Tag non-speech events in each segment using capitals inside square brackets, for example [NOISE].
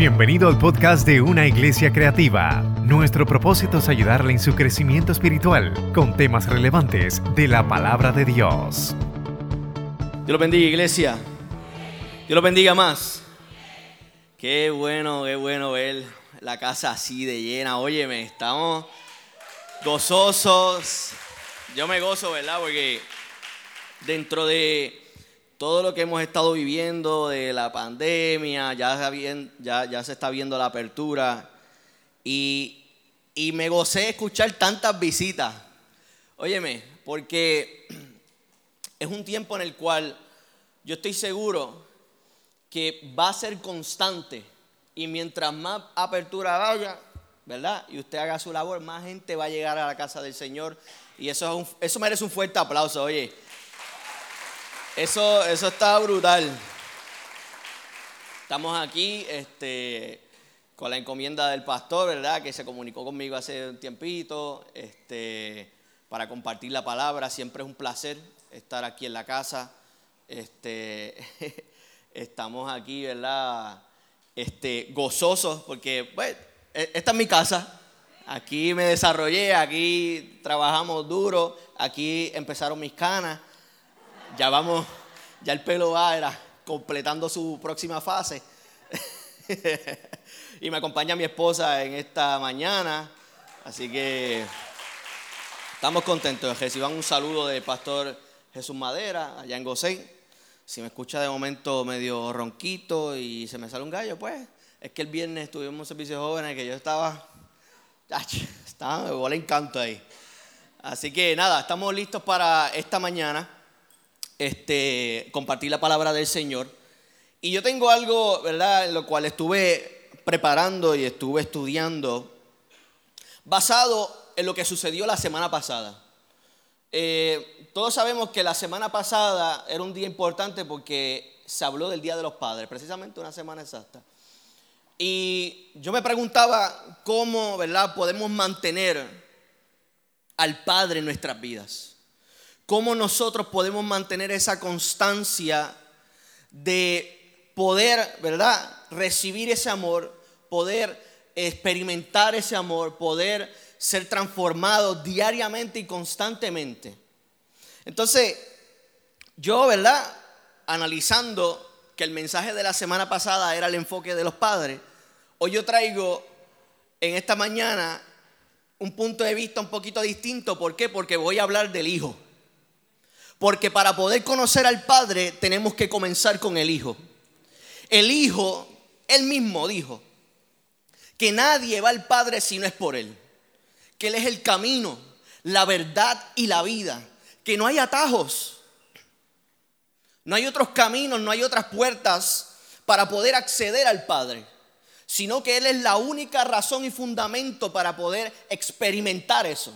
Bienvenido al podcast de Una Iglesia Creativa. Nuestro propósito es ayudarle en su crecimiento espiritual con temas relevantes de la palabra de Dios. Dios lo bendiga, iglesia. Dios lo bendiga más. Qué bueno, qué bueno ver la casa así de llena. Óyeme, estamos gozosos. Yo me gozo, ¿verdad? Porque dentro de todo lo que hemos estado viviendo de la pandemia, ya, se está viendo la apertura y, me gocé escuchar tantas visitas. Óyeme, porque es un tiempo en el cual yo estoy seguro que va a ser constante y mientras más apertura vaya, ¿verdad? Y usted haga su labor, más gente va a llegar a la casa del Señor y eso, eso merece un fuerte aplauso, oye. Eso, eso está brutal. Estamos aquí este, con la encomienda del pastor, ¿verdad? Que se comunicó conmigo hace un tiempito este, para compartir la palabra. Siempre es un placer estar aquí en la casa. Este, [LAUGHS] estamos aquí, ¿verdad? Este, gozosos porque, bueno, e, esta es mi casa. Aquí me desarrollé, aquí trabajamos duro, aquí empezaron mis canas ya vamos, ya el pelo va era completando su próxima fase. [LAUGHS] y me acompaña mi esposa en esta mañana. Así que estamos contentos. Reciban un saludo del pastor Jesús Madera, allá en Gosén. Si me escucha de momento medio ronquito y se me sale un gallo, pues es que el viernes tuvimos un servicio de jóvenes que yo estaba, estaba, me volé encanto ahí. Así que nada, estamos listos para esta mañana este, compartir la palabra del Señor. Y yo tengo algo, ¿verdad?, en lo cual estuve preparando y estuve estudiando, basado en lo que sucedió la semana pasada. Eh, todos sabemos que la semana pasada era un día importante porque se habló del Día de los Padres, precisamente una semana exacta. Y yo me preguntaba cómo, ¿verdad?, podemos mantener al Padre en nuestras vidas cómo nosotros podemos mantener esa constancia de poder, ¿verdad? Recibir ese amor, poder experimentar ese amor, poder ser transformado diariamente y constantemente. Entonces, yo, ¿verdad? Analizando que el mensaje de la semana pasada era el enfoque de los padres, hoy yo traigo en esta mañana un punto de vista un poquito distinto. ¿Por qué? Porque voy a hablar del hijo. Porque para poder conocer al Padre tenemos que comenzar con el Hijo. El Hijo, él mismo dijo, que nadie va al Padre si no es por Él. Que Él es el camino, la verdad y la vida. Que no hay atajos. No hay otros caminos, no hay otras puertas para poder acceder al Padre. Sino que Él es la única razón y fundamento para poder experimentar eso.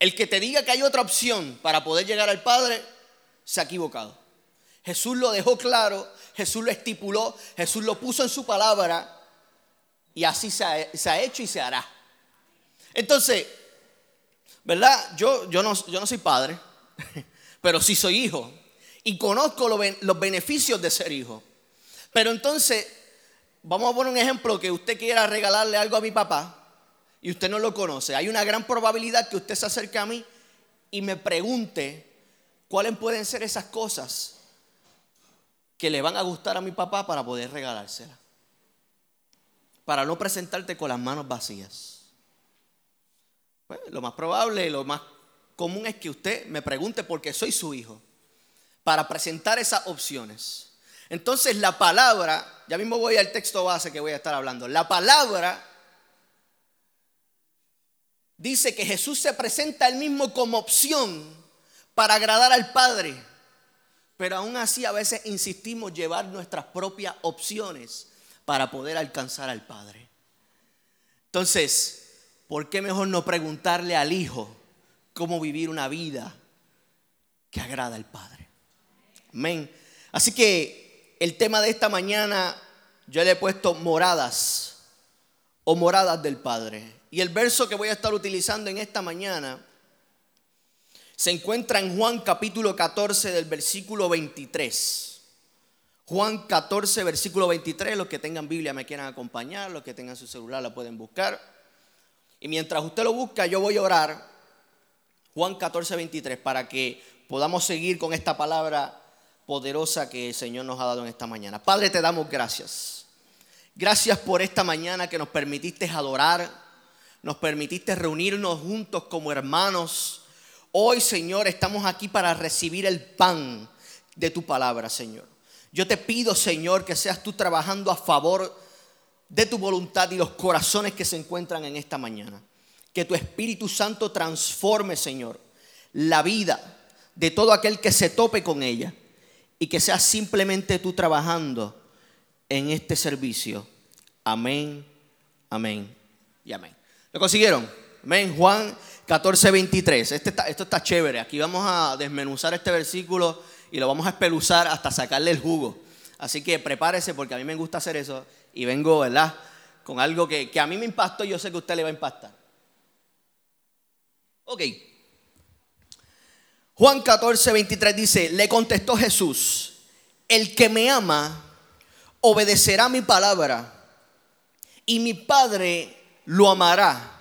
El que te diga que hay otra opción para poder llegar al Padre, se ha equivocado. Jesús lo dejó claro, Jesús lo estipuló, Jesús lo puso en su palabra y así se ha, hecho y se hará. Entonces, ¿verdad? Yo, yo, no, yo no soy padre, [LAUGHS] pero sí soy hijo y conozco los beneficios de ser hijo. Pero entonces, vamos a poner un ejemplo que usted quiera regalarle algo a mi papá y usted no lo conoce, hay una gran probabilidad que usted se acerque a mí y me pregunte cuáles pueden ser esas cosas que le van a gustar a mi papá para poder regalársela. Para no presentarte con las manos vacías. Pues, lo más probable, lo más común es que usted me pregunte porque soy su hijo. Para presentar esas opciones. Entonces la palabra, ya mismo voy al texto base que voy a estar hablando. La palabra dice que Jesús se presenta él mismo como opción para agradar al Padre. Pero aún así a veces insistimos llevar nuestras propias opciones para poder alcanzar al Padre. Entonces, ¿por qué mejor no preguntarle al Hijo cómo vivir una vida que agrada al Padre? Amén. Así que el tema de esta mañana yo le he puesto moradas o moradas del Padre. Y el verso que voy a estar utilizando en esta mañana se encuentra en Juan capítulo 14 del versículo 23. Juan 14, versículo 23. Los que tengan Biblia me quieran acompañar, los que tengan su celular la pueden buscar. Y mientras usted lo busca, yo voy a orar. Juan 14, 23, para que podamos seguir con esta palabra poderosa que el Señor nos ha dado en esta mañana. Padre, te damos gracias. Gracias por esta mañana que nos permitiste adorar, nos permitiste reunirnos juntos como hermanos. Hoy, Señor, estamos aquí para recibir el pan de tu palabra, Señor. Yo te pido, Señor, que seas tú trabajando a favor de tu voluntad y los corazones que se encuentran en esta mañana. Que tu Espíritu Santo transforme, Señor, la vida de todo aquel que se tope con ella y que sea simplemente tú trabajando en este servicio. Amén, amén y amén. ¿Lo consiguieron? Amén. Juan 14, 23. Este esto está chévere. Aquí vamos a desmenuzar este versículo y lo vamos a espeluzar hasta sacarle el jugo. Así que prepárese porque a mí me gusta hacer eso y vengo, ¿verdad? Con algo que, que a mí me impactó y yo sé que a usted le va a impactar. Ok. Juan 14, 23 dice, le contestó Jesús, el que me ama obedecerá mi palabra y mi Padre lo amará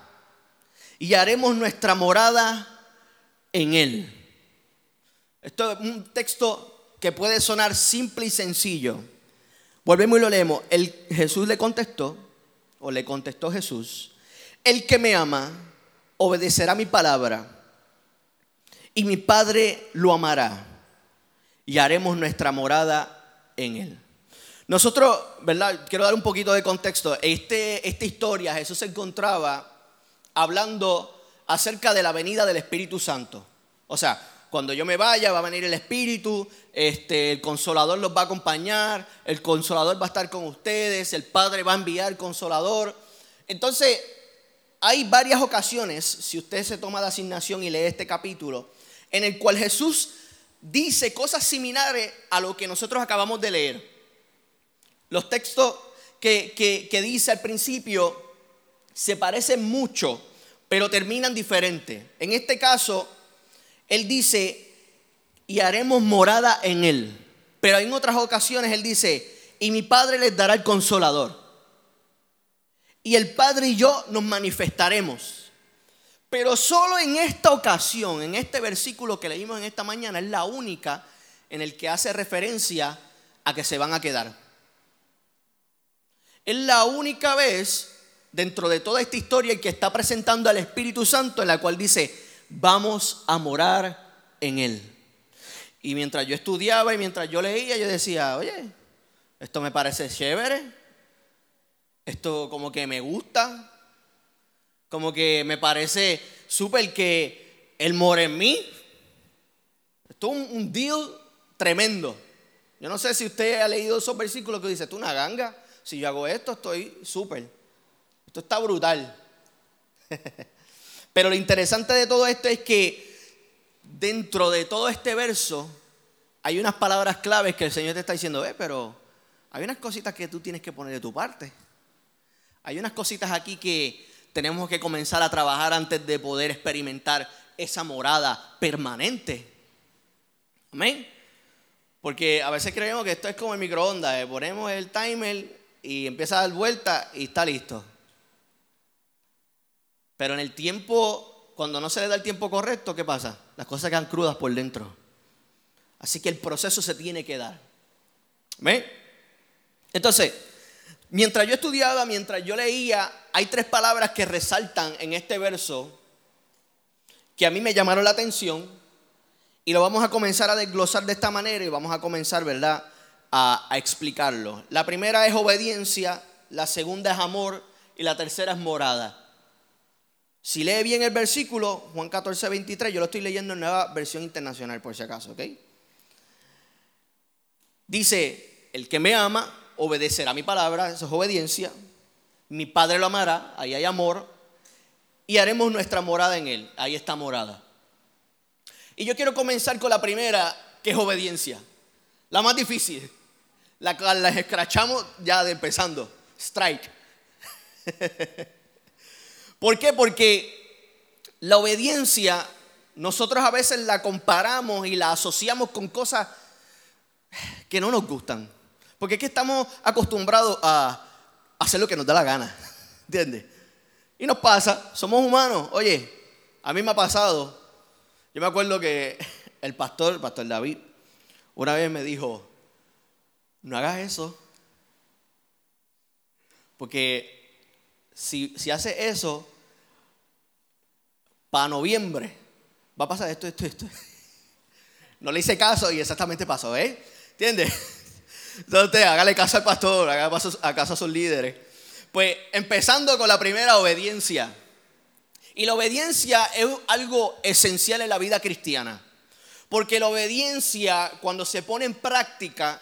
y haremos nuestra morada en él. Esto es un texto que puede sonar simple y sencillo. Volvemos y lo leemos. El, Jesús le contestó, o le contestó Jesús, el que me ama obedecerá mi palabra y mi Padre lo amará y haremos nuestra morada en él. Nosotros, ¿verdad? Quiero dar un poquito de contexto. Este, esta historia, Jesús se encontraba hablando acerca de la venida del Espíritu Santo. O sea, cuando yo me vaya va a venir el Espíritu, este, el Consolador los va a acompañar, el Consolador va a estar con ustedes, el Padre va a enviar Consolador. Entonces, hay varias ocasiones, si usted se toma de asignación y lee este capítulo, en el cual Jesús dice cosas similares a lo que nosotros acabamos de leer. Los textos que, dice al principio se parecen mucho, pero terminan diferente. En este caso, Él dice, y haremos morada en Él. Pero en otras ocasiones Él dice, y mi Padre les dará el consolador. Y el Padre y yo nos manifestaremos. Pero solo en esta ocasión, en este versículo que leímos en esta mañana, es la única en el que hace referencia a que se van a quedar. Es la única vez dentro de toda esta historia que está presentando al Espíritu Santo en la cual dice, vamos a morar en Él. Y mientras yo estudiaba y mientras yo leía, yo decía, oye, esto me parece chévere, esto como que me gusta, como que me parece súper que el more en mí. Esto es un, deal tremendo. Yo no sé si usted ha leído esos versículos que dice, tú una ganga, si yo hago esto estoy súper. Esto está brutal. [LAUGHS] Pero lo interesante de todo esto es que dentro de todo este verso hay unas palabras claves que el Señor te está diciendo, eh, pero hay unas cositas que tú tienes que poner de tu parte. Hay unas cositas aquí que tenemos que comenzar a trabajar antes de poder experimentar esa morada permanente. Amén. Porque a veces creemos que esto es como el microondas, eh, ponemos el timer y empieza a dar vuelta y está listo. Pero en el tiempo, cuando no se le da el tiempo correcto, ¿qué pasa? Las cosas quedan crudas por dentro. Así que el proceso se tiene que dar. ¿Amén? Entonces, Mientras yo estudiaba, mientras yo leía, hay tres palabras que resaltan en este verso que a mí me llamaron la atención y lo vamos a comenzar a desglosar de esta manera y vamos a comenzar, ¿verdad?, a, explicarlo. La primera es obediencia, la segunda es amor y la tercera es morada. Si lee bien el versículo, Juan 14, 23, yo lo estoy leyendo en nueva versión internacional por si acaso, ¿ok? Dice, el que me ama, obedecerá mi palabra, eso es obediencia. Mi Padre lo amará, ahí hay amor. Y haremos nuestra morada en Él, ahí está morada. Y yo quiero comenzar con la primera, que es obediencia. La más difícil. La la escrachamos ya de empezando. Strike. [LAUGHS] ¿Por qué? Porque la obediencia nosotros a veces la comparamos y la asociamos con cosas que no nos gustan. Porque es que estamos acostumbrados a hacer lo que nos da la gana. [LAUGHS] ¿Entiendes? Y nos pasa, somos humanos. Oye, a mí me ha pasado. Yo me acuerdo que el pastor, el pastor David, una vez me dijo, no hagas eso. Porque si, si haces eso, para noviembre va a pasar esto, esto, esto. [LAUGHS] No le hice caso y exactamente pasó, ¿eh? ¿Entiendes? [LAUGHS] Entonces, hágale caso al pastor, hágale caso a sus líderes. Pues empezando con la primera obediencia. Y la obediencia es algo esencial en la vida cristiana. Porque la obediencia, cuando se pone en práctica,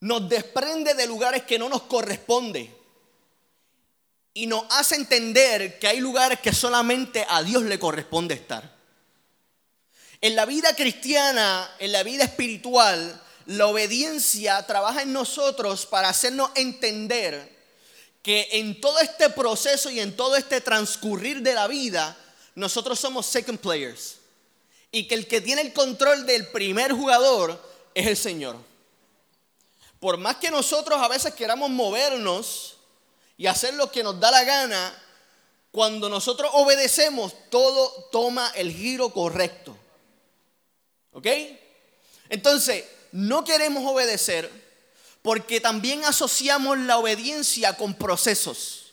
nos desprende de lugares que no nos corresponde. Y nos hace entender que hay lugares que solamente a Dios le corresponde estar. En la vida cristiana, en la vida espiritual, la obediencia trabaja en nosotros para hacernos entender que en todo este proceso y en todo este transcurrir de la vida, nosotros somos second players. Y que el que tiene el control del primer jugador es el Señor. Por más que nosotros a veces queramos movernos y hacer lo que nos da la gana, cuando nosotros obedecemos, todo toma el giro correcto. ¿Ok? Entonces, no queremos obedecer porque también asociamos la obediencia con procesos.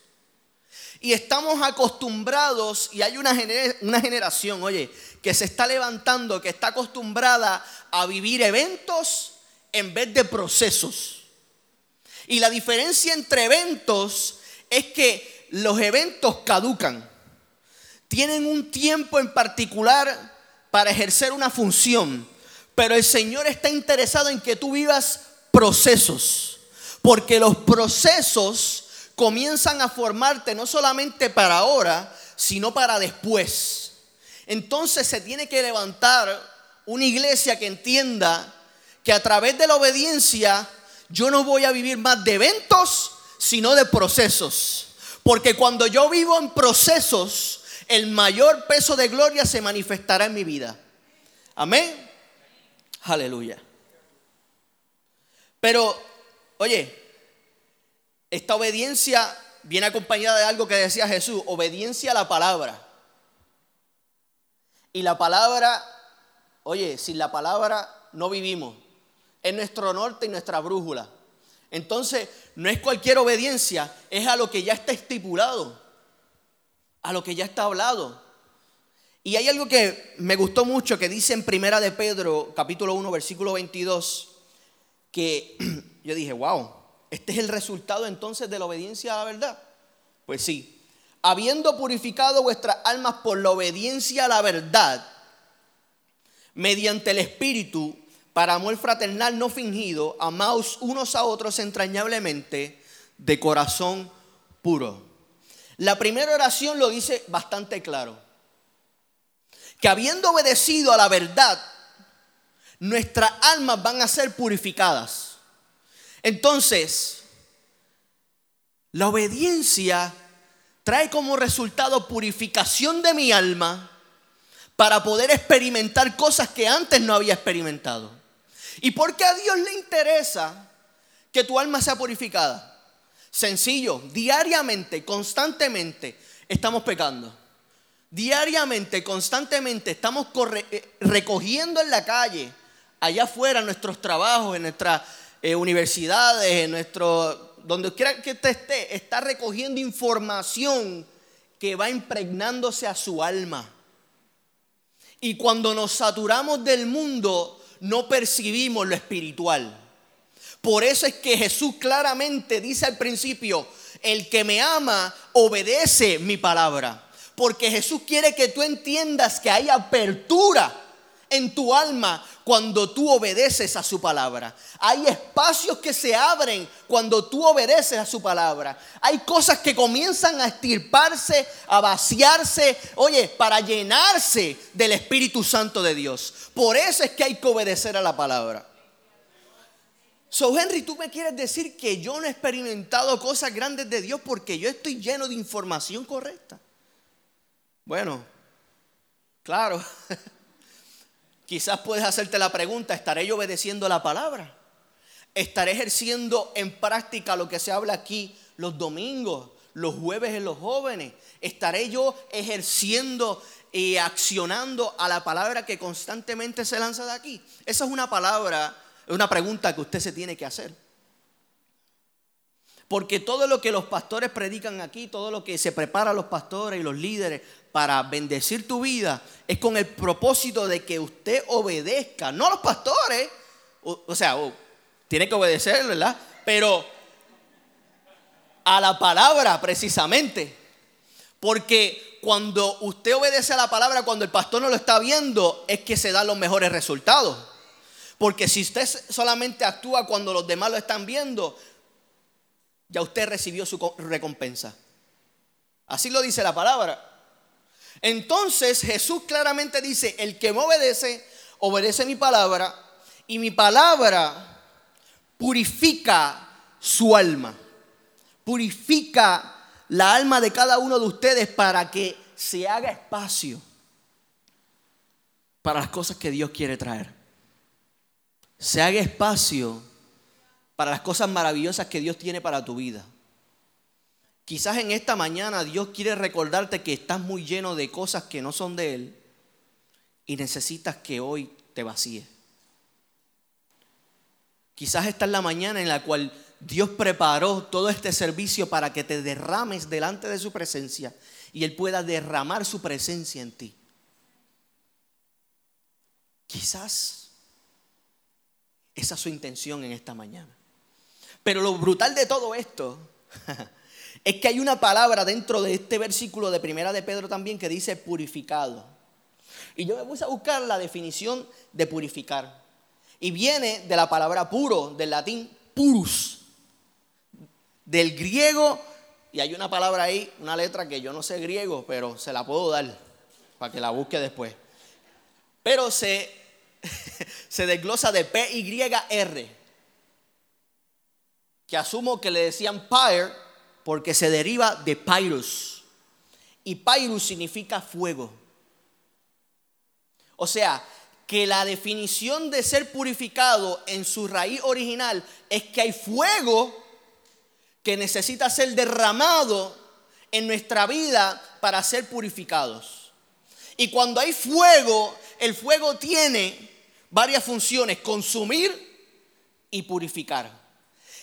Y estamos acostumbrados, y hay una, una generación, oye, que se está levantando, que está acostumbrada a vivir eventos en vez de procesos. Y la diferencia entre eventos es que los eventos caducan. Tienen un tiempo en particular para ejercer una función. Pero el Señor está interesado en que tú vivas procesos, porque los procesos comienzan a formarte no solamente para ahora, sino para después. Entonces se tiene que levantar una iglesia que entienda que a través de la obediencia yo no voy a vivir más de eventos, sino de procesos. Porque cuando yo vivo en procesos, el mayor peso de gloria se manifestará en mi vida. Amén. Aleluya. Pero, oye, esta obediencia viene acompañada de algo que decía Jesús, obediencia a la palabra. Y la palabra, oye, sin la palabra no vivimos. Es nuestro norte y nuestra brújula. Entonces, no es cualquier obediencia, es a lo que ya está estipulado, a lo que ya está hablado. Y hay algo que me gustó mucho que dice en Primera de Pedro, capítulo 1, versículo 22, que [CLEARS THROAT] yo dije, wow, este es el resultado entonces de la obediencia a la verdad. Pues sí, habiendo purificado vuestras almas por la obediencia a la verdad, mediante el Espíritu, para amor fraternal no fingido, amaos unos a otros entrañablemente de corazón puro. La primera oración lo dice bastante claro que habiendo obedecido a la verdad, nuestras almas van a ser purificadas. Entonces, la obediencia trae como resultado purificación de mi alma para poder experimentar cosas que antes no había experimentado. ¿Y por qué a Dios le interesa que tu alma sea purificada? Sencillo, diariamente, constantemente estamos pecando. Diariamente, constantemente estamos eh, recogiendo en la calle, allá afuera, nuestros trabajos, en nuestras eh, universidades, en nuestro, donde quiera que usted esté, está recogiendo información que va impregnándose a su alma. Y cuando nos saturamos del mundo, no percibimos lo espiritual. Por eso es que Jesús claramente dice al principio, el que me ama obedece mi palabra. Porque Jesús quiere que tú entiendas que hay apertura en tu alma cuando tú obedeces a su palabra. Hay espacios que se abren cuando tú obedeces a su palabra. Hay cosas que comienzan a estirparse, a vaciarse, oye, para llenarse del Espíritu Santo de Dios. Por eso es que hay que obedecer a la palabra. So Henry, tú me quieres decir que yo no he experimentado cosas grandes de Dios porque yo estoy lleno de información correcta. Bueno, claro. [LAUGHS] Quizás puedes hacerte la pregunta, ¿estaré yo obedeciendo la palabra? Estaré ejerciendo en práctica lo que se habla aquí los domingos, los jueves en los jóvenes. Estaré yo ejerciendo y accionando a la palabra que constantemente se lanza de aquí. Esa es una palabra, una pregunta que usted se tiene que hacer. Porque todo lo que los pastores predican aquí, todo lo que se prepara los pastores y los líderes para bendecir tu vida, es con el propósito de que usted obedezca, no los pastores, o, sea, tiene que obedecer, ¿verdad? Pero a la palabra precisamente. Porque cuando usted obedece a la palabra, cuando el pastor no lo está viendo, es que se dan los mejores resultados. Porque si usted solamente actúa cuando los demás lo están viendo, ya usted recibió su recompensa. Así lo dice la palabra. Entonces Jesús claramente dice, el que me obedece, obedece mi palabra, y mi palabra purifica su alma, purifica la alma de cada uno de ustedes para que se haga espacio para las cosas que Dios quiere traer. Se haga espacio para las cosas maravillosas que Dios tiene para tu vida. Quizás en esta mañana Dios quiere recordarte que estás muy lleno de cosas que no son de Él y necesitas que hoy te vacíes. Quizás esta es la mañana en la cual Dios preparó todo este servicio para que te derrames delante de su presencia y Él pueda derramar su presencia en ti. Quizás esa es su intención en esta mañana. Pero lo brutal de todo esto [LAUGHS] es que hay una palabra dentro de este versículo de Primera de Pedro también que dice purificado. Y yo me puse a buscar la definición de purificar. Y viene de la palabra puro, del latín purus, del griego, y hay una palabra ahí, una letra que yo no sé griego, pero se la puedo dar para que la busque después. Pero se, [LAUGHS] se desglosa de P-Y-R que asumo que le decían pyre porque se deriva de pyrus. Y pyrus significa fuego. O sea, que la definición de ser purificado en su raíz original es que hay fuego que necesita ser derramado en nuestra vida para ser purificados. Y cuando hay fuego, el fuego tiene varias funciones, consumir y purificar.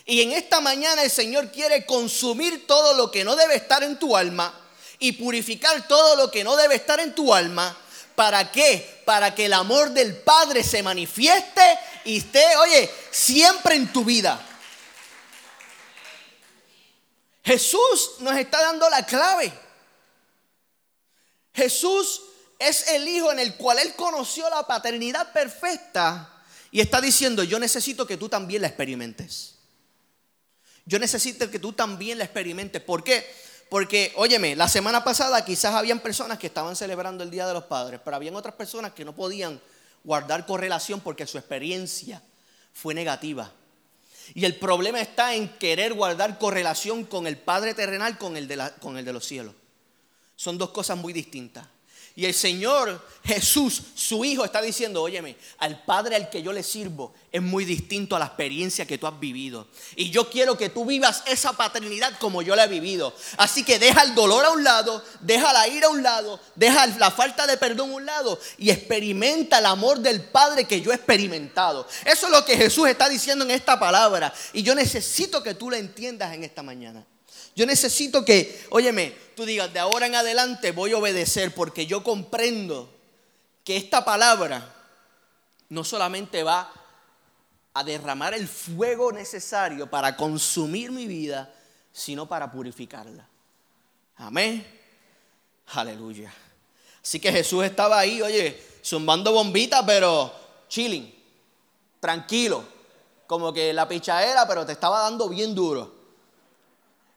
Y en esta mañana el Señor quiere consumir todo lo que no debe estar en tu alma y purificar todo lo que no debe estar en tu alma. ¿Para qué? Para que el amor del Padre se manifieste y esté, oye, siempre en tu vida. Jesús nos está dando la clave. Jesús es el Hijo en el cual Él conoció la paternidad perfecta y está diciendo, yo necesito que tú también la experimentes. Yo necesito que tú también la experimentes. ¿Por qué? Porque, óyeme, la semana pasada quizás habían personas que estaban celebrando el Día de los Padres, pero habían otras personas que no podían guardar correlación porque su experiencia fue negativa. Y el problema está en querer guardar correlación con el Padre terrenal con el de, con el de los cielos. Son dos cosas muy distintas. Y el Señor Jesús, su Hijo, está diciendo, óyeme, al Padre al que yo le sirvo es muy distinto a la experiencia que tú has vivido. Y yo quiero que tú vivas esa paternidad como yo la he vivido. Así que deja el dolor a un lado, deja la ira a un lado, deja la falta de perdón a un lado y experimenta el amor del Padre que yo he experimentado. Eso es lo que Jesús está diciendo en esta palabra. Y yo necesito que tú la entiendas en esta mañana. Yo necesito que, óyeme, tú digas, de ahora en adelante voy a obedecer porque yo comprendo que esta palabra no solamente va a derramar el fuego necesario para consumir mi vida, sino para purificarla. Amén. Aleluya. Así que Jesús estaba ahí, oye, zumbando bombitas, pero chilling, tranquilo, como que la pichadera, pero te estaba dando bien duro.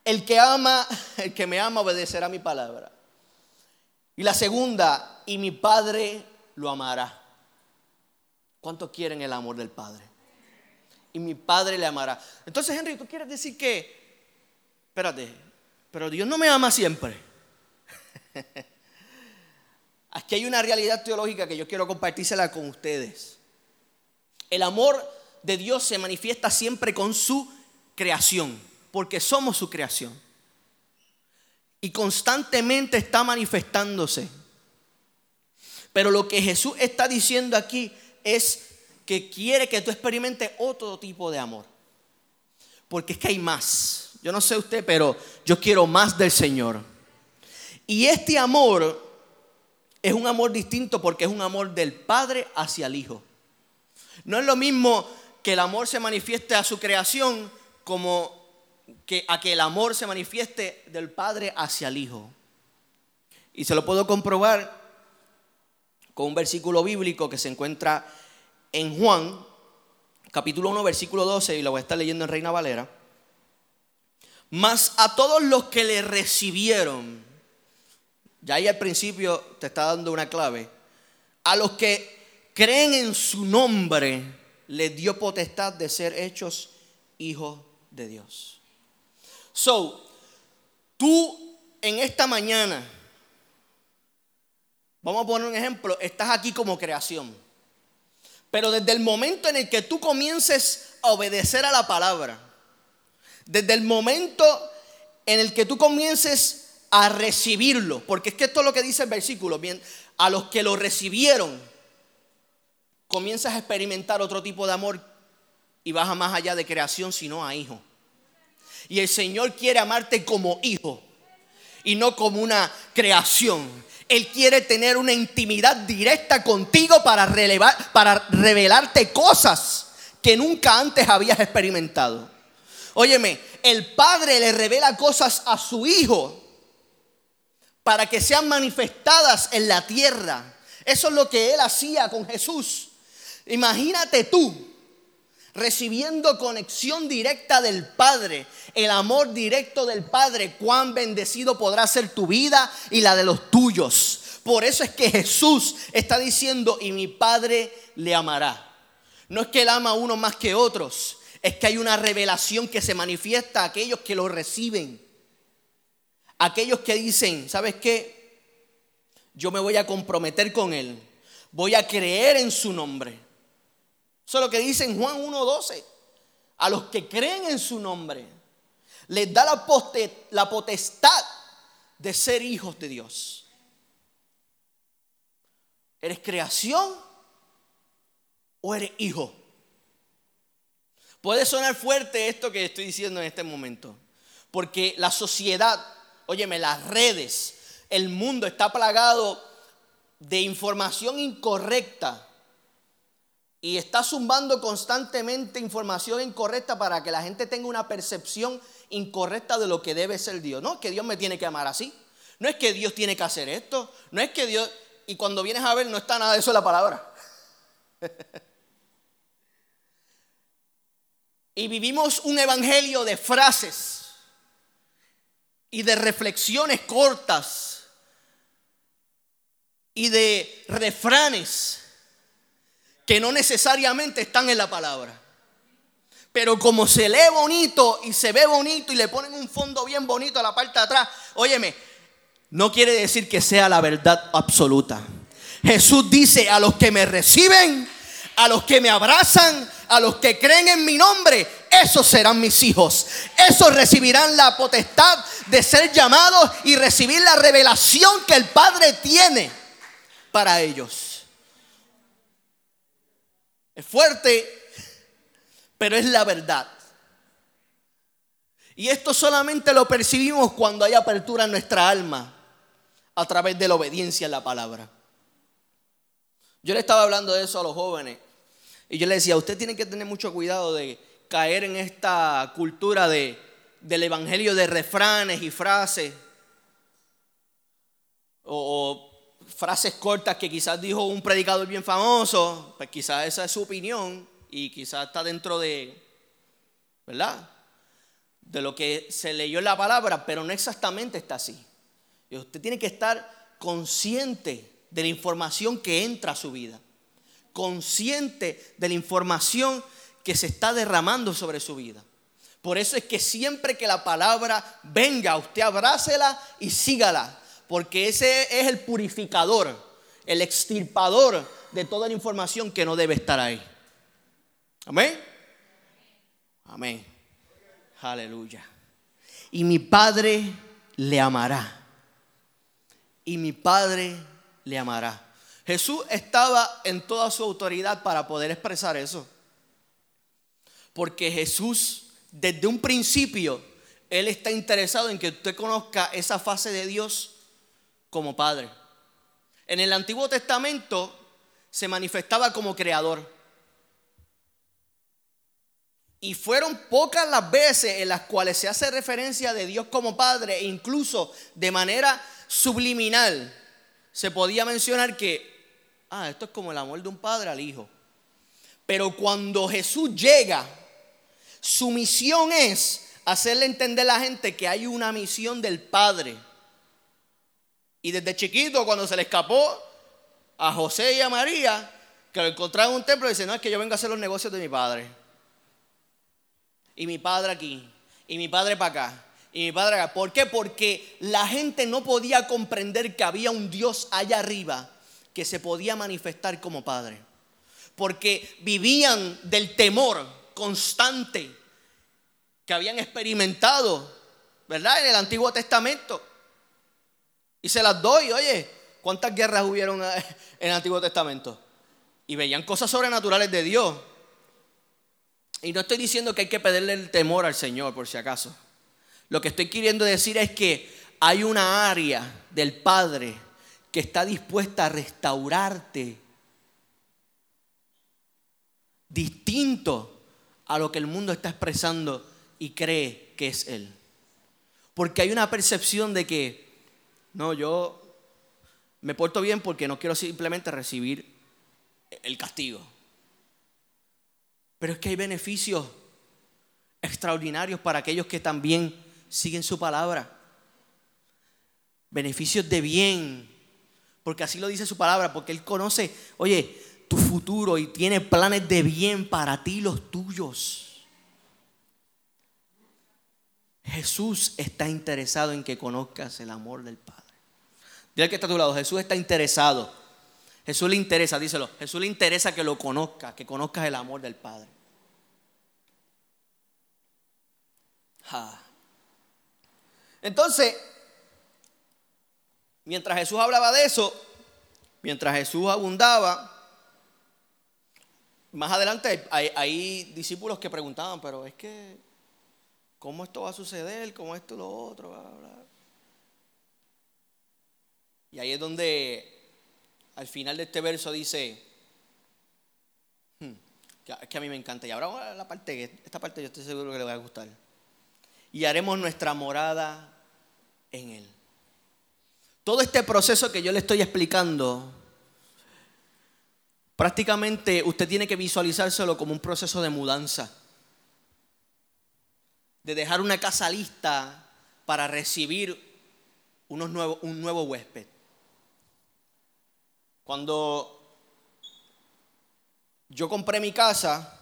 El que ama, [LAUGHS] el que me ama obedecerá mi palabra. Y la segunda, y mi Padre lo amará. ¿Cuántos quieren el amor del Padre? Y mi Padre le amará. Entonces, Henry, ¿tú quieres decir que, espérate, pero Dios no me ama siempre? [LAUGHS] Aquí hay una realidad teológica que yo quiero compartírsela con ustedes. El amor de Dios se manifiesta siempre con su creación, porque somos su creación. Y constantemente está manifestándose. Pero lo que Jesús está diciendo aquí es que quiere que tú experimentes otro tipo de amor. Porque es que hay más. Yo no sé usted, pero yo quiero más del Señor. Y este amor es un amor distinto porque es un amor del Padre hacia el Hijo. No es lo mismo que el amor se manifieste a su creación como que a que el amor se manifieste del Padre hacia el Hijo. Y se lo puedo comprobar con un versículo bíblico que se encuentra en Juan, capítulo 1, versículo 12, y lo voy a estar leyendo en Reina Valera. Mas a todos los que le recibieron, ya ahí al principio te está dando una clave, a los que creen en su nombre, les dio potestad de ser hechos hijos de Dios. So, tú en esta mañana, vamos a poner un ejemplo, estás aquí como creación. Pero desde el momento en el que tú comiences a obedecer a la palabra, desde el momento en el que tú comiences a recibirlo, porque es que esto es lo que dice el versículo, bien, a los que lo recibieron, comienzas a experimentar otro tipo de amor y baja más allá de creación, sino a hijo. Y el Señor quiere amarte como hijo y no como una creación. Él quiere tener una intimidad directa contigo para, para revelarte cosas que nunca antes habías experimentado. Óyeme, el Padre le revela cosas a su Hijo para que sean manifestadas en la tierra. Eso es lo que Él hacía con Jesús. Imagínate tú recibiendo conexión directa del Padre, el amor directo del Padre, cuán bendecido podrá ser tu vida y la de los tuyos. Por eso es que Jesús está diciendo, y mi Padre le amará. No es que Él ama a uno más que otros, es que hay una revelación que se manifiesta a aquellos que lo reciben. Aquellos que dicen, ¿sabes qué? Yo me voy a comprometer con Él. Voy a creer en su nombre. Eso es lo que dice en Juan 1.12. A los que creen en su nombre, les da la, potestad de ser hijos de Dios. ¿Eres creación o eres hijo? Puede sonar fuerte esto que estoy diciendo en este momento, porque la sociedad, óyeme, las redes, el mundo está plagado de información incorrecta y está zumbando constantemente información incorrecta para que la gente tenga una percepción incorrecta de lo que debe ser Dios. No es que Dios me tiene que amar así. No es que Dios tiene que hacer esto. No es que Dios... Y cuando vienes a ver no está nada de eso en la palabra. [LAUGHS] y vivimos un evangelio de frases y de reflexiones cortas y de refranes que no necesariamente están en la palabra. Pero como se lee bonito y se ve bonito y le ponen un fondo bien bonito a la parte de atrás, óyeme, no quiere decir que sea la verdad absoluta. Jesús dice, a los que me reciben, a los que me abrazan, a los que creen en mi nombre, esos serán mis hijos. Esos recibirán la potestad de ser llamados y recibir la revelación que el Padre tiene para ellos. Es fuerte, pero es la verdad. Y esto solamente lo percibimos cuando hay apertura en nuestra alma a través de la obediencia a la palabra. Yo le estaba hablando de eso a los jóvenes y yo le decía, usted tiene que tener mucho cuidado de caer en esta cultura de, del evangelio de refranes y frases o, frases cortas que quizás dijo un predicador bien famoso, pues quizás esa es su opinión y quizás está dentro de, ¿verdad? De lo que se leyó en la palabra, pero no exactamente está así. Y usted tiene que estar consciente de la información que entra a su vida, consciente de la información que se está derramando sobre su vida. Por eso es que siempre que la palabra venga, usted abrácela y sígala porque ese es el purificador, el extirpador de toda la información que no debe estar ahí. Amén. Amén. Aleluya. Y mi Padre le amará. Y mi Padre le amará. Jesús estaba en toda su autoridad para poder expresar eso. Porque Jesús, desde un principio, Él está interesado en que usted conozca esa fase de Dios como Padre. En el Antiguo Testamento se manifestaba como creador. Y fueron pocas las veces en las cuales se hace referencia de Dios como Padre e incluso de manera subliminal se podía mencionar que, ah, esto es como el amor de un padre al hijo. Pero cuando Jesús llega, su misión es hacerle entender a la gente que hay una misión del Padre. Y desde chiquito, cuando se le escapó a José y a María, que lo encontraron en un templo, dice, no, es que yo vengo a hacer los negocios de mi padre y mi padre aquí, y mi padre para acá, y mi padre acá. ¿Por qué? Porque la gente no podía comprender que había un Dios allá arriba que se podía manifestar como padre. Porque vivían del temor constante que habían experimentado, ¿verdad? En el Antiguo Testamento. Y se las doy, oye, ¿cuántas guerras hubieron en el Antiguo Testamento? Y veían cosas sobrenaturales de Dios. Y no estoy diciendo que hay que pedirle el temor al Señor, por si acaso. Lo que estoy queriendo decir es que hay una área del Padre que está dispuesta a restaurarte distinto a lo que el mundo está expresando y cree que es Él. Porque hay una percepción de que, no, yo me porto bien porque no quiero simplemente recibir el castigo. Pero es que hay beneficios extraordinarios para aquellos que también siguen su palabra. Beneficios de bien, porque así lo dice su palabra, porque Él conoce, oye, tu futuro y tiene planes de bien para ti, los tuyos. Jesús está interesado en que conozcas el amor del Padre. Dile que está a tu lado, Jesús está interesado. Jesús le interesa, díselo. Jesús le interesa que lo conozcas, que conozcas el amor del Padre. Entonces, mientras Jesús hablaba de eso, mientras Jesús abundaba, más adelante hay, discípulos que preguntaban, pero es que, ¿cómo esto va a suceder? ¿Cómo esto lo otro? Y ahí es donde al final de este verso dice, hmm, que a mí me encanta. Y ahora la parte, esta parte yo estoy seguro que le va a gustar y haremos nuestra morada en Él. Todo este proceso que yo le estoy explicando, prácticamente usted tiene que visualizárselo como un proceso de mudanza, de dejar una casa lista para recibir unos nuevos, un nuevo huésped. Cuando yo compré mi casa,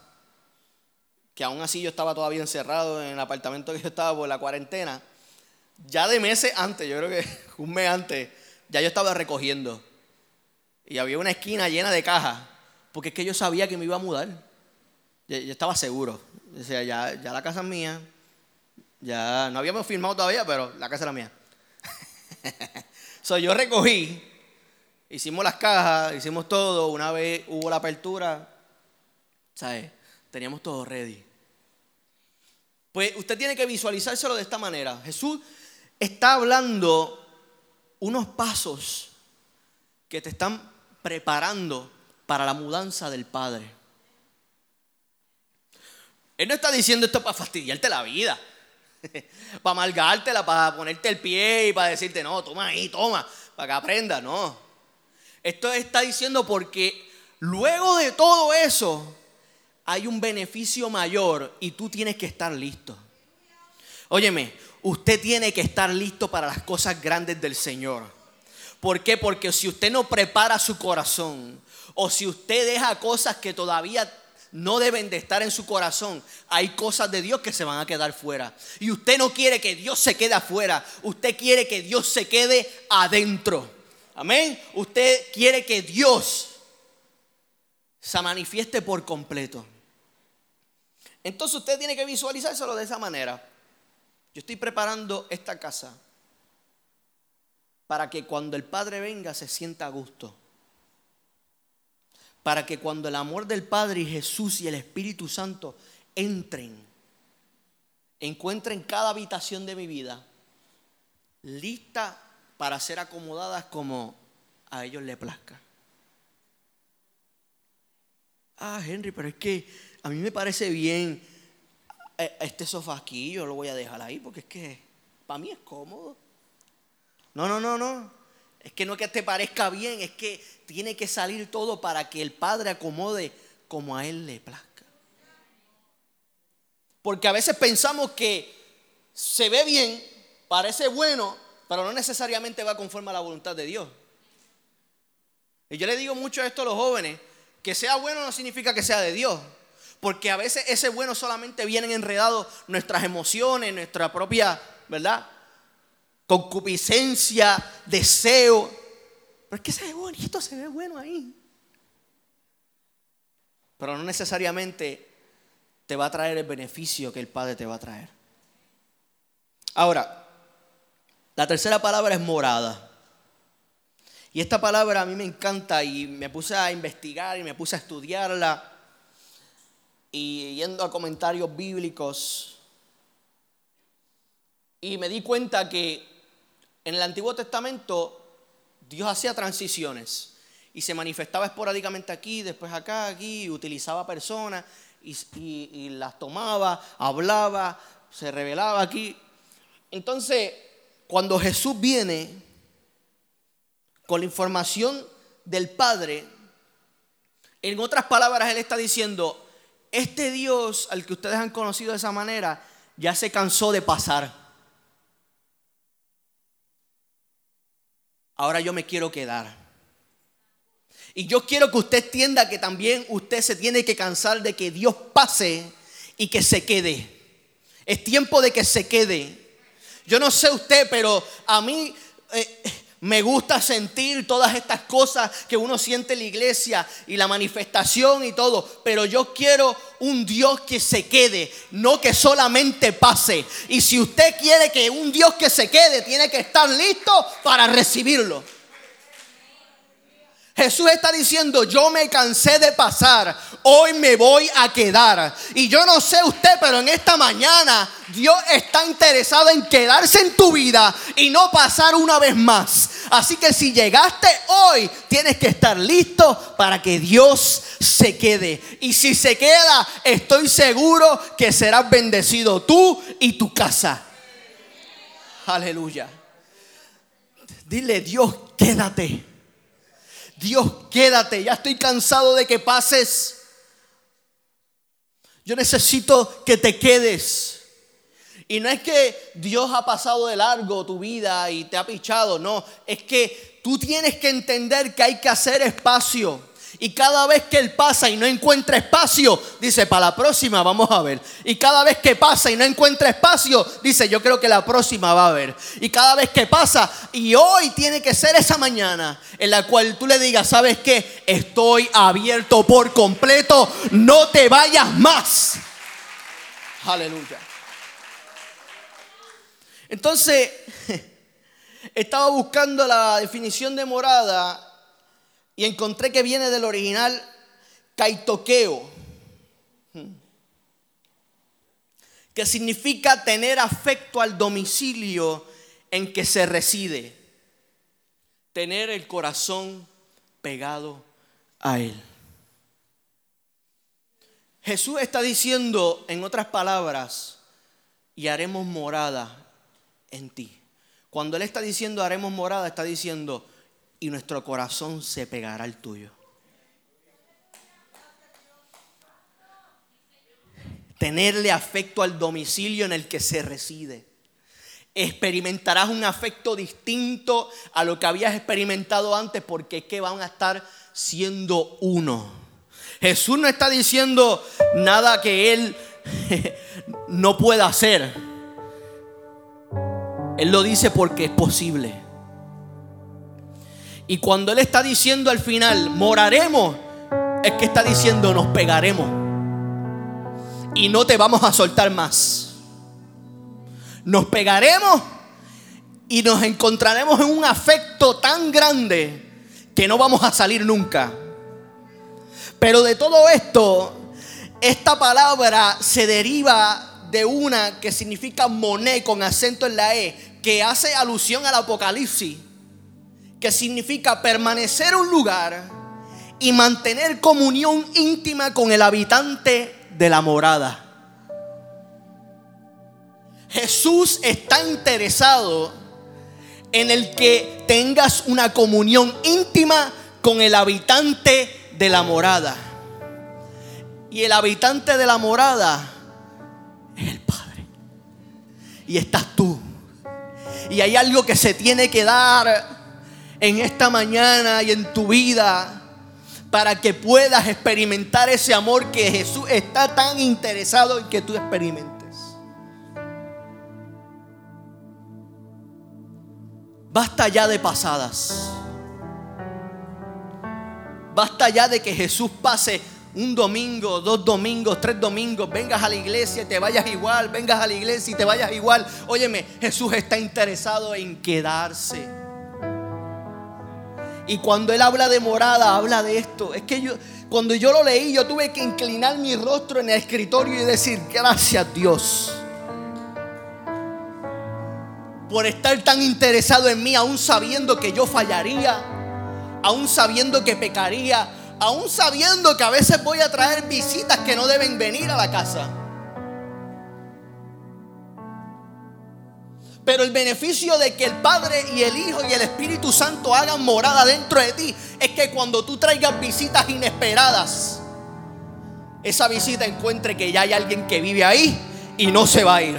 que aún así yo estaba todavía encerrado en el apartamento que yo estaba por la cuarentena, ya de meses antes, yo creo que [LAUGHS] un mes antes, ya yo estaba recogiendo. Y había una esquina llena de cajas, porque es que yo sabía que me iba a mudar. Yo, estaba seguro. Decía, ya, ya la casa es mía. Ya no habíamos firmado todavía, pero la casa era mía. [LAUGHS] so, yo recogí, hicimos las cajas, hicimos todo. Una vez hubo la apertura, ¿sabes? Teníamos todo ready. Pues usted tiene que visualizárselo de esta manera. Jesús está hablando unos pasos que te están preparando para la mudanza del Padre. Él no está diciendo esto para fastidiarte la vida, [LAUGHS] para amargártela, para ponerte el pie y para decirte, no, toma ahí, toma, para que aprenda, no. Esto está diciendo porque luego de todo eso, hay un beneficio mayor y tú tienes que estar listo. Óyeme, usted tiene que estar listo para las cosas grandes del Señor. ¿Por qué? Porque si usted no prepara su corazón o si usted deja cosas que todavía no deben de estar en su corazón, hay cosas de Dios que se van a quedar fuera. Y usted no quiere que Dios se quede afuera, usted quiere que Dios se quede adentro. Amén. Usted quiere que Dios se manifieste por completo. Entonces usted tiene que visualizárselo de esa manera. Yo estoy preparando esta casa para que cuando el Padre venga se sienta a gusto. Para que cuando el amor del Padre y Jesús y el Espíritu Santo entren, encuentren cada habitación de mi vida lista para ser acomodadas como a ellos les plazca. Ah, Henry, pero es que a mí me parece bien eh, este sofá aquí, yo lo voy a dejar ahí porque es que para mí es cómodo. No, no, no, no. Es que no es que te parezca bien, es que tiene que salir todo para que el Padre acomode como a Él le plazca. Porque a veces pensamos que se ve bien, parece bueno, pero no necesariamente va conforme a la voluntad de Dios. Y yo le digo mucho esto a los jóvenes, que sea bueno no significa que sea de Dios. Porque a veces ese bueno solamente vienen enredados nuestras emociones, nuestra propia, ¿verdad? Concupiscencia, deseo. Pero es que se ve bonito, se ve bueno ahí. Pero no necesariamente te va a traer el beneficio que el Padre te va a traer. Ahora, la tercera palabra es morada. Y esta palabra a mí me encanta y me puse a investigar y me puse a estudiarla. Y yendo a comentarios bíblicos. Y me di cuenta que en el Antiguo Testamento Dios hacía transiciones. Y se manifestaba esporádicamente aquí, después acá, aquí, y utilizaba personas y, y las tomaba, hablaba, se revelaba aquí. Entonces, cuando Jesús viene con la información del Padre, en otras palabras, Él está diciendo, este Dios al que ustedes han conocido de esa manera, ya se cansó de pasar. Ahora yo me quiero quedar. Y yo quiero que usted entienda que también usted se tiene que cansar de que Dios pase y que se quede. Es tiempo de que se quede. Yo no sé usted, pero a mí eh, me gusta sentir todas estas cosas que uno siente en la iglesia y la manifestación y todo. Pero yo quiero un Dios que se quede, no que solamente pase. Y si usted quiere que un Dios que se quede, tiene que estar listo para recibirlo. Jesús está diciendo, yo me cansé de pasar, hoy me voy a quedar. Y yo no sé usted, pero en esta mañana Dios está interesado en quedarse en tu vida y no pasar una vez más. Así que si llegaste hoy, tienes que estar listo para que Dios se quede. Y si se queda, estoy seguro que serás bendecido tú y tu casa. Aleluya. Dile, Dios, quédate. Dios, quédate, ya estoy cansado de que pases. Yo necesito que te quedes. Y no es que Dios ha pasado de largo tu vida y te ha pichado, no, es que tú tienes que entender que hay que hacer espacio. Y cada vez que él pasa y no encuentra espacio, dice, para la próxima vamos a ver. Y cada vez que pasa y no encuentra espacio, dice, yo creo que la próxima va a haber. Y cada vez que pasa, y hoy tiene que ser esa mañana en la cual tú le digas, ¿sabes qué? Estoy abierto por completo, no te vayas más. Aleluya. Entonces, [LAUGHS] estaba buscando la definición de morada y encontré que viene del original kaitoqueo, que significa tener afecto al domicilio en que se reside, tener el corazón pegado a Él. Jesús está diciendo, en otras palabras, y haremos morada en ti. Cuando Él está diciendo haremos morada, está diciendo, y nuestro corazón se pegará al tuyo. Tenerle afecto al domicilio en el que se reside. Experimentarás un afecto distinto a lo que habías experimentado antes porque es que van a estar siendo uno. Jesús no está diciendo nada que Él [LAUGHS] no pueda hacer. Él lo dice porque es posible. Y cuando Él está diciendo al final, moraremos, es que está diciendo, nos pegaremos. y no te vamos a soltar más. Nos pegaremos y nos encontraremos en un afecto tan grande que no vamos a salir nunca. Pero de todo esto, esta palabra se deriva de una que significa moné con acento en la E, que hace alusión al Apocalipsis, que significa permanecer en un lugar y mantener comunión íntima con el habitante de la morada. Jesús está interesado en el que tengas una comunión íntima con el habitante de la morada. Y el habitante de la morada es el Padre. Y estás tú. Y hay algo que se tiene que dar en esta mañana y en tu vida para que puedas experimentar ese amor que Jesús está tan interesado en que tú experimentes. Basta ya de pasadas. Basta ya de que Jesús pase un domingo, dos domingos, tres domingos, vengas a la iglesia y te vayas igual, vengas a la iglesia y te vayas igual. Óyeme, Jesús está interesado en quedarse. Y cuando él habla de morada, habla de esto. Es que yo, cuando yo lo leí, yo tuve que inclinar mi rostro en el escritorio y decir, gracias Dios. Por estar tan interesado en mí, aún sabiendo que yo fallaría, aún sabiendo que pecaría, aún sabiendo que a veces voy a traer visitas que no deben venir a la casa. Pero el beneficio de que el Padre y el Hijo y el Espíritu Santo hagan morada dentro de ti es que cuando tú traigas visitas inesperadas, esa visita encuentre que ya hay alguien que vive ahí y no se va a ir.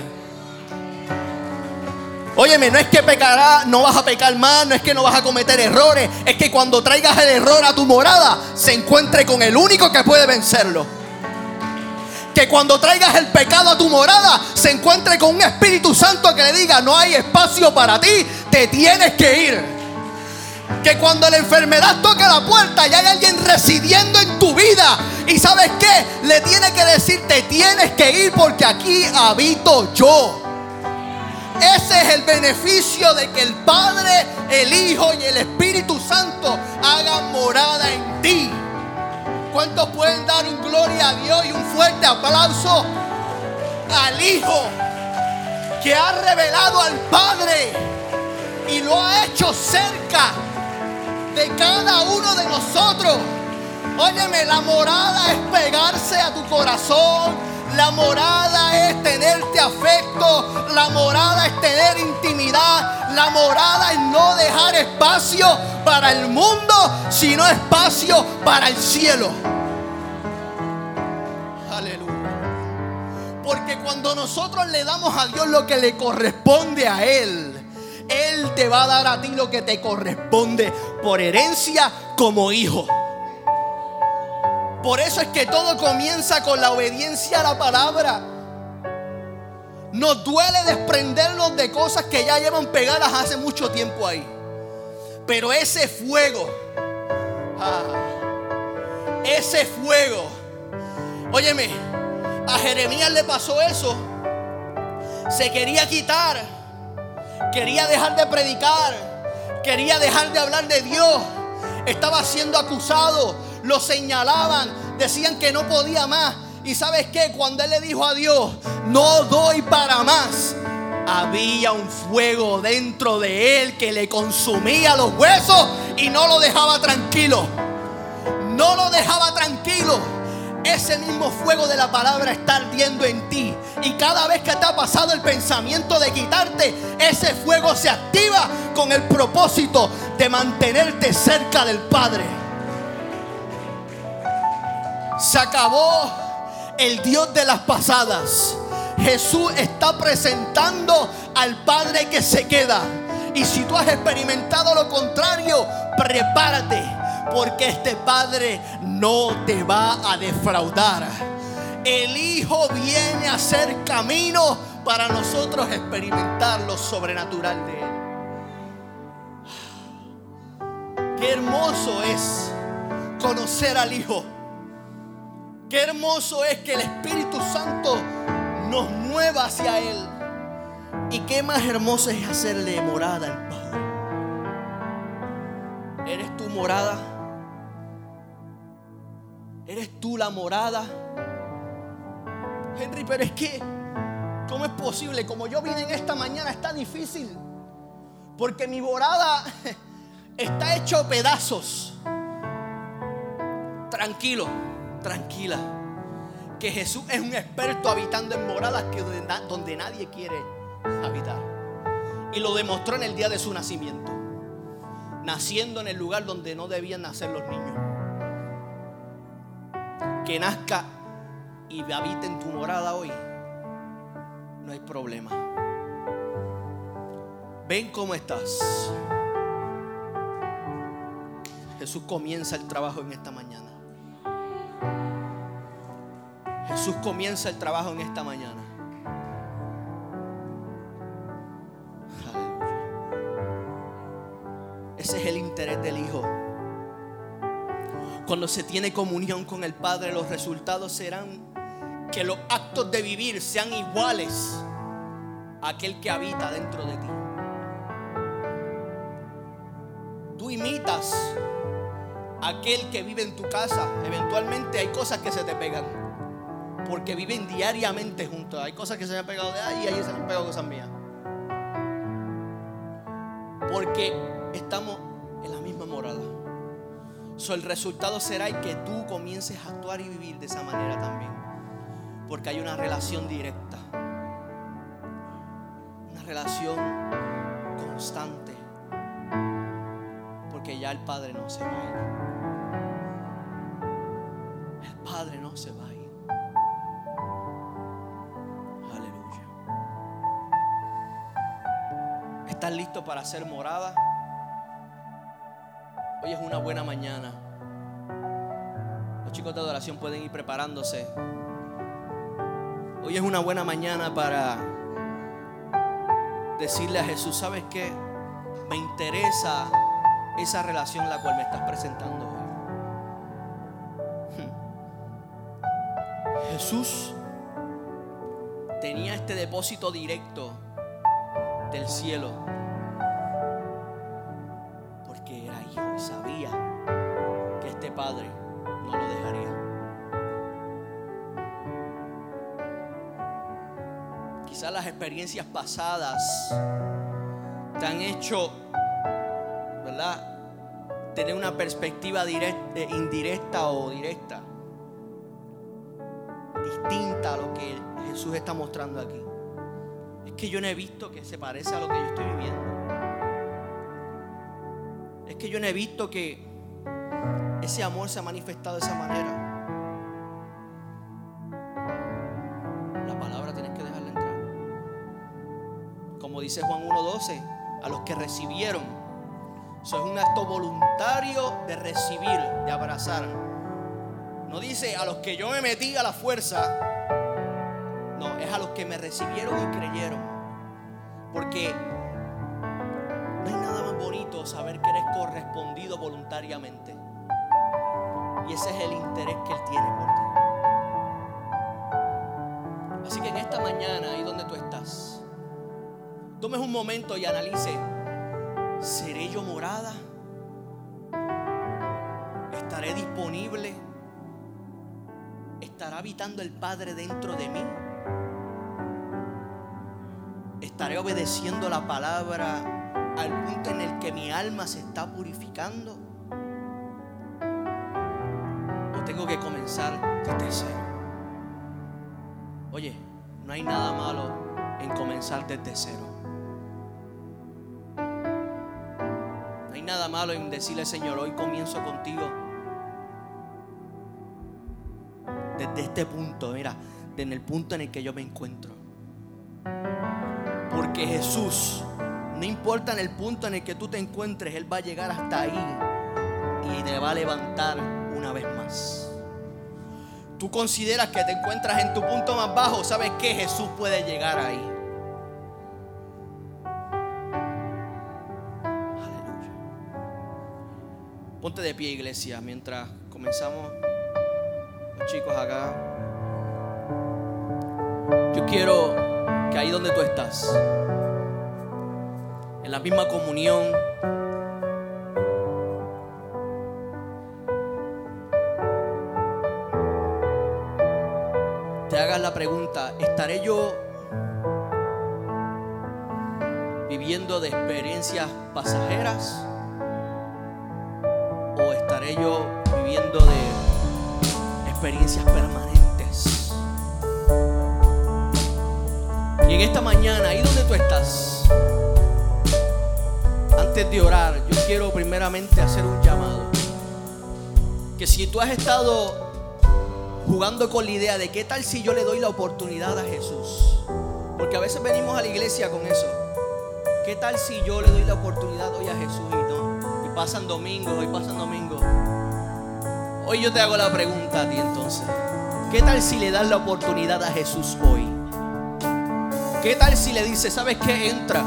Óyeme, no es que pecará, no vas a pecar más, no es que no vas a cometer errores, es que cuando traigas el error a tu morada, se encuentre con el único que puede vencerlo que cuando traigas el pecado a tu morada se encuentre con un Espíritu Santo que le diga, no hay espacio para ti, te tienes que ir. Que cuando la enfermedad toque la puerta y hay alguien residiendo en tu vida y sabes qué, le tiene que decir, te tienes que ir porque aquí habito yo. Ese es el beneficio de que el Padre, el Hijo y el Espíritu Santo hagan morada en ti. ¿Cuántos pueden dar un gloria a Dios y un fuerte aplauso al Hijo que ha revelado al Padre y lo ha hecho cerca de cada uno de nosotros? Óyeme, la morada es pegarse a tu corazón. La morada es tenerte afecto. La morada es tener intimidad. La morada es no dejar espacio para el mundo, sino espacio para el cielo. Aleluya. Porque cuando nosotros le damos a Dios lo que le corresponde a Él, Él te va a dar a ti lo que te corresponde por herencia como hijo. Por eso es que todo comienza con la obediencia a la palabra. Nos duele desprendernos de cosas que ya llevan pegadas hace mucho tiempo ahí. Pero ese fuego, ah, ese fuego, óyeme, a Jeremías le pasó eso. Se quería quitar, quería dejar de predicar, quería dejar de hablar de Dios. Estaba siendo acusado, lo señalaban, decían que no podía más. Y sabes qué, cuando él le dijo a Dios, no doy para más, había un fuego dentro de él que le consumía los huesos y no lo dejaba tranquilo. No lo dejaba tranquilo. Ese mismo fuego de la palabra está ardiendo en ti. Y cada vez que te ha pasado el pensamiento de quitarte, ese fuego se activa con el propósito de mantenerte cerca del Padre. Se acabó el Dios de las pasadas. Jesús está presentando al Padre que se queda. Y si tú has experimentado lo contrario, prepárate, porque este Padre no te va a defraudar. El Hijo viene a hacer camino para nosotros experimentar lo sobrenatural de Él. Qué hermoso es conocer al Hijo Qué hermoso es que el Espíritu Santo nos mueva hacia Él. Y qué más hermoso es hacerle morada al Padre. ¿Eres tu morada? ¿Eres tú la morada? Henry, pero es que, ¿cómo es posible? Como yo vine en esta mañana, está difícil. Porque mi morada [LAUGHS] está hecho pedazos. Tranquilo tranquila, que Jesús es un experto habitando en moradas donde nadie quiere habitar. Y lo demostró en el día de su nacimiento, naciendo en el lugar donde no debían nacer los niños. Que nazca y habite en tu morada hoy, no hay problema. Ven cómo estás. Jesús comienza el trabajo en esta mañana. Jesús comienza el trabajo en esta mañana. Ese es el interés del Hijo. Cuando se tiene comunión con el Padre, los resultados serán que los actos de vivir sean iguales a aquel que habita dentro de ti. Tú imitas a aquel que vive en tu casa. Eventualmente hay cosas que se te pegan porque viven diariamente juntos. Hay cosas que se han pegado de ahí y ahí se han pegado cosas mías. Porque estamos en la misma morada. So, el resultado será que tú comiences a actuar y vivir de esa manera también. Porque hay una relación directa. Una relación constante. Porque ya el Padre no se va. El Padre no se va a. ¿Estás listo para hacer morada? Hoy es una buena mañana. Los chicos de adoración pueden ir preparándose. Hoy es una buena mañana para decirle a Jesús, ¿sabes qué? Me interesa esa relación la cual me estás presentando hoy. Jesús tenía este depósito directo del cielo Padre no lo dejaría. Quizás las experiencias pasadas te han hecho, ¿verdad? Tener una perspectiva directa, indirecta o directa, distinta a lo que Jesús está mostrando aquí. Que yo no he visto que se parece a lo que yo estoy viviendo. Es que yo no he visto que ese amor se ha manifestado de esa manera. La palabra tienes que dejarla entrar. Como dice Juan 1.12, a los que recibieron. Eso es un acto voluntario de recibir, de abrazar. No dice a los que yo me metí a la fuerza. No, es a los que me recibieron y creyeron. Porque no hay nada más bonito saber que eres correspondido voluntariamente. Y ese es el interés que Él tiene por ti. Así que en esta mañana, ahí donde tú estás, tomes un momento y analice, ¿seré yo morada? ¿Estaré disponible? ¿Estará habitando el Padre dentro de mí? ¿Estaré obedeciendo la palabra al punto en el que mi alma se está purificando? tengo que comenzar desde cero. Oye, no hay nada malo en comenzar desde cero. No hay nada malo en decirle, Señor, hoy comienzo contigo. Desde este punto, mira, desde el punto en el que yo me encuentro. Porque Jesús, no importa en el punto en el que tú te encuentres, Él va a llegar hasta ahí y te va a levantar una vez más. Tú consideras que te encuentras en tu punto más bajo, ¿sabes que Jesús puede llegar ahí. Aleluya. Ponte de pie, iglesia, mientras comenzamos chicos acá. Yo quiero que ahí donde tú estás, en la misma comunión, te hagas la pregunta, ¿estaré yo viviendo de experiencias pasajeras? ¿O estaré yo viviendo de experiencias permanentes? En esta mañana, ahí donde tú estás, antes de orar, yo quiero primeramente hacer un llamado. Que si tú has estado jugando con la idea de qué tal si yo le doy la oportunidad a Jesús. Porque a veces venimos a la iglesia con eso. ¿Qué tal si yo le doy la oportunidad hoy a Jesús y no? Y pasan domingos, y pasan domingos. Hoy yo te hago la pregunta a ti entonces. ¿Qué tal si le das la oportunidad a Jesús hoy? ¿Qué tal si le dices, sabes qué? Entra.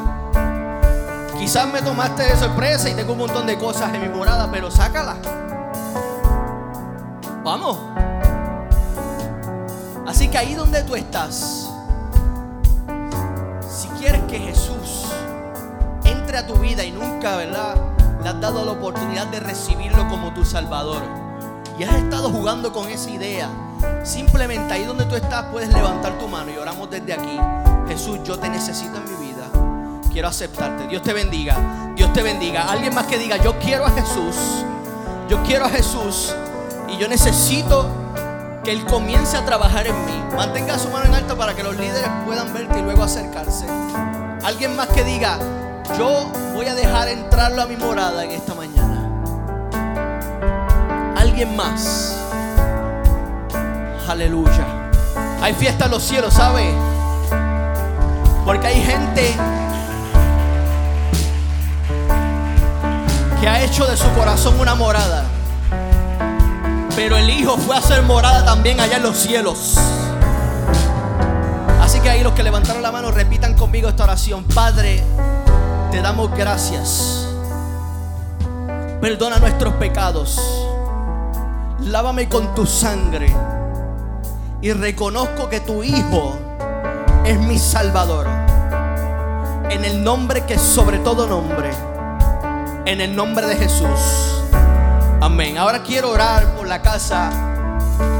Quizás me tomaste de sorpresa y tengo un montón de cosas en mi morada, pero sácala. Vamos. Así que ahí donde tú estás, si quieres que Jesús entre a tu vida y nunca, ¿verdad? Le has dado la oportunidad de recibirlo como tu Salvador. Y has estado jugando con esa idea. Simplemente ahí donde tú estás puedes levantar tu mano y oramos desde aquí. Jesús, yo te necesito en mi vida. Quiero aceptarte. Dios te bendiga. Dios te bendiga. Alguien más que diga, yo quiero a Jesús. Yo quiero a Jesús. Y yo necesito que Él comience a trabajar en mí. Mantenga su mano en alto para que los líderes puedan verte y luego acercarse. Alguien más que diga, yo voy a dejar entrarlo a mi morada en esta mañana. Alguien más. Aleluya. Hay fiesta en los cielos, ¿sabe? Porque hay gente que ha hecho de su corazón una morada. Pero el Hijo fue a hacer morada también allá en los cielos. Así que ahí los que levantaron la mano repitan conmigo esta oración. Padre, te damos gracias. Perdona nuestros pecados. Lávame con tu sangre. Y reconozco que tu Hijo es mi Salvador. En el nombre que sobre todo nombre. En el nombre de Jesús. Amén. Ahora quiero orar por la casa.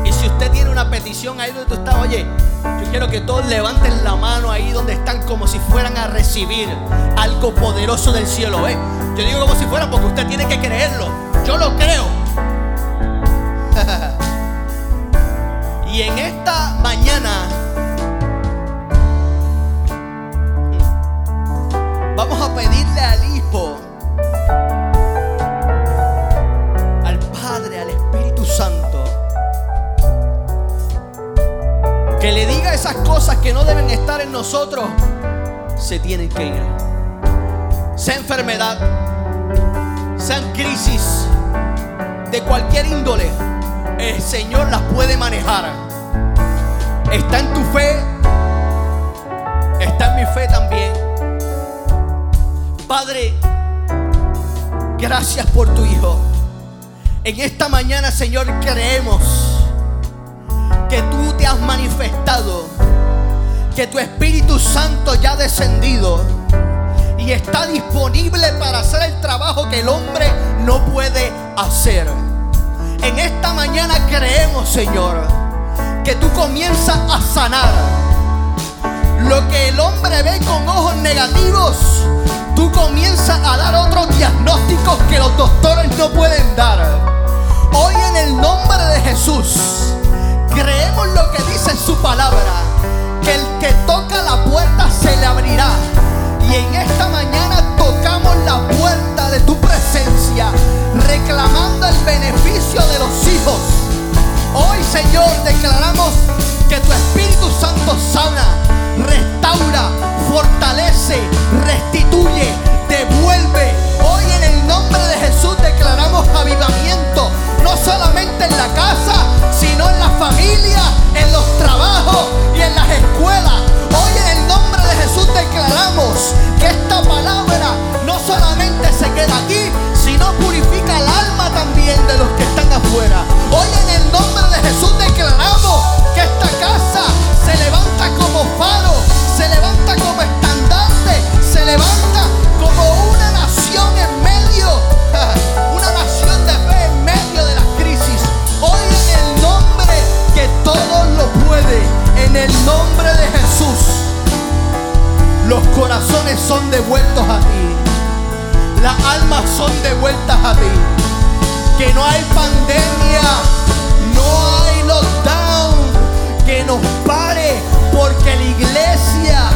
Y si usted tiene una petición ahí donde tú estás, oye, yo quiero que todos levanten la mano ahí donde están como si fueran a recibir algo poderoso del cielo. ¿eh? Yo digo como si fuera porque usted tiene que creerlo. Yo lo creo. [LAUGHS] y en esta mañana vamos a pedirle al Hijo Santo. Que le diga esas cosas que no deben estar en nosotros, se tienen que ir. Sea enfermedad, sean crisis de cualquier índole, el Señor las puede manejar. Está en tu fe, está en mi fe también. Padre, gracias por tu Hijo. En esta mañana, Señor, creemos que tú te has manifestado, que tu Espíritu Santo ya ha descendido y está disponible para hacer el trabajo que el hombre no puede hacer. En esta mañana creemos, Señor, que tú comienzas a sanar. Lo que el hombre ve con ojos negativos, tú comienzas a dar otros diagnósticos que los doctores no pueden dar. Hoy en el nombre de Jesús, creemos lo que dice su palabra, que el que toca la puerta se le abrirá. Y en esta mañana tocamos la puerta de tu presencia, reclamando el beneficio de los hijos. Hoy, Señor, declaramos que tu Espíritu Santo sana, restaura, fortalece, restituye, devuelve. Hoy en el nombre de Jesús declaramos avivamiento, no solamente en la casa, sino en la familia, en los trabajos y en las escuelas. Hoy en el nombre de Jesús declaramos que esta palabra no solamente se queda aquí, sino purifica el alma también de los que están afuera. Hoy en el nombre de Jesús declaramos que esta casa se levanta como faro, se levanta como estandarte, se levanta como una nación en medio, [LAUGHS] una nación de fe en medio de las crisis. Hoy en el nombre que todo lo puede, en el nombre de Jesús, los corazones son devueltos a ti, las almas son devueltas a ti que no hay pandemia, no hay lockdown que nos pare porque la iglesia